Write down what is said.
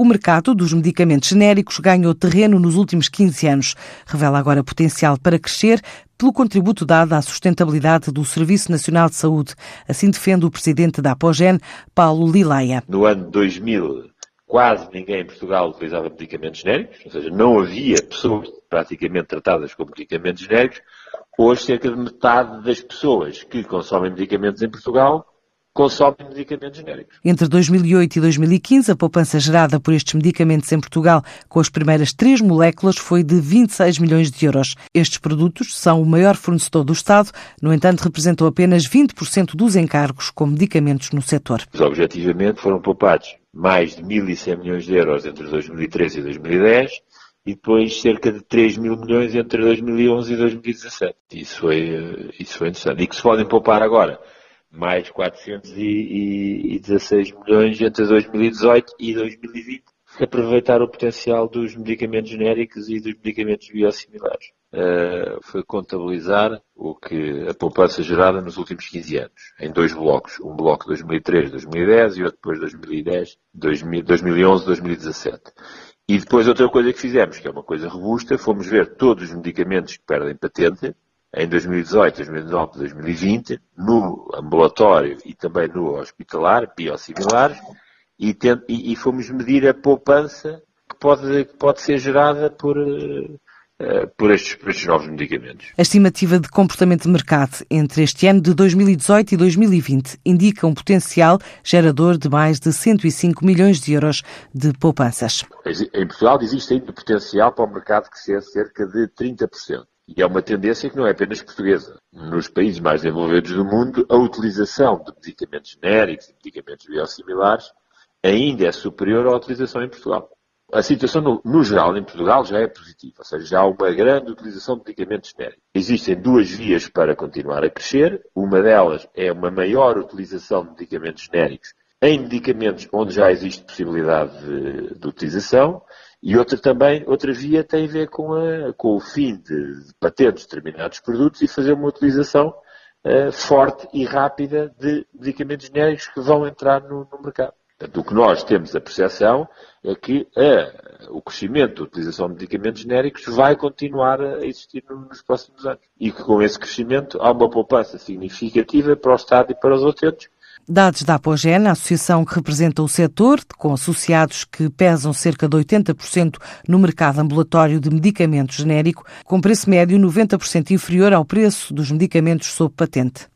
O mercado dos medicamentos genéricos ganhou terreno nos últimos 15 anos. Revela agora potencial para crescer pelo contributo dado à sustentabilidade do Serviço Nacional de Saúde. Assim defende o presidente da Apogen, Paulo Lilaia. No ano 2000, quase ninguém em Portugal utilizava medicamentos genéricos, ou seja, não havia pessoas praticamente tratadas com medicamentos genéricos. Hoje, cerca de metade das pessoas que consomem medicamentos em Portugal consomem medicamentos genéricos. Entre 2008 e 2015, a poupança gerada por estes medicamentos em Portugal com as primeiras três moléculas foi de 26 milhões de euros. Estes produtos são o maior fornecedor do Estado, no entanto, representam apenas 20% dos encargos com medicamentos no setor. Objetivamente, foram poupados mais de 1.100 milhões de euros entre 2013 e 2010 e depois cerca de 3 mil milhões entre 2011 e 2017. Isso foi, eh, isso foi interessante. E que se podem poupar agora mais 416 milhões entre 2018 e 2020, aproveitar o potencial dos medicamentos genéricos e dos medicamentos biosimilares. Uh, foi contabilizar o que a poupança gerada nos últimos 15 anos, em dois blocos. Um bloco 2003-2010 e outro depois 2010, 2011-2017. E depois outra coisa que fizemos, que é uma coisa robusta, fomos ver todos os medicamentos que perdem patente, em 2018, 2019, 2020, no ambulatório e também no hospitalar, biosimilares, e, tent, e, e fomos medir a poupança que pode, que pode ser gerada por, uh, por, estes, por estes novos medicamentos. A estimativa de comportamento de mercado entre este ano de 2018 e 2020 indica um potencial gerador de mais de 105 milhões de euros de poupanças. Em Portugal existe ainda potencial para o mercado crescer cerca de 30%. E é uma tendência que não é apenas portuguesa. Nos países mais desenvolvidos do mundo, a utilização de medicamentos genéricos e medicamentos biosimilares ainda é superior à utilização em Portugal. A situação, no, no, geral, em Portugal já é positiva, ou seja, já há uma grande utilização de medicamentos genéricos. Existem duas vias para continuar a crescer. Uma delas é uma maior utilização de medicamentos genéricos em medicamentos onde já existe possibilidade de, de utilização e outra também, outra via tem a ver com, a, com o fim de, de patentes de determinados produtos e fazer uma utilização uh, forte e rápida de medicamentos genéricos que vão entrar no, no mercado. Portanto, o que nós temos a percepção é que uh, o crescimento da utilização de medicamentos genéricos vai continuar a existir nos próximos anos. E que com esse crescimento há uma poupança significativa para o Estado e para os utentes, Dados da Apogen, a associação que representa o setor, com associados que pesam cerca de 80% no mercado ambulatório de medicamento genérico, com preço médio 90% inferior ao preço dos medicamentos sob patente.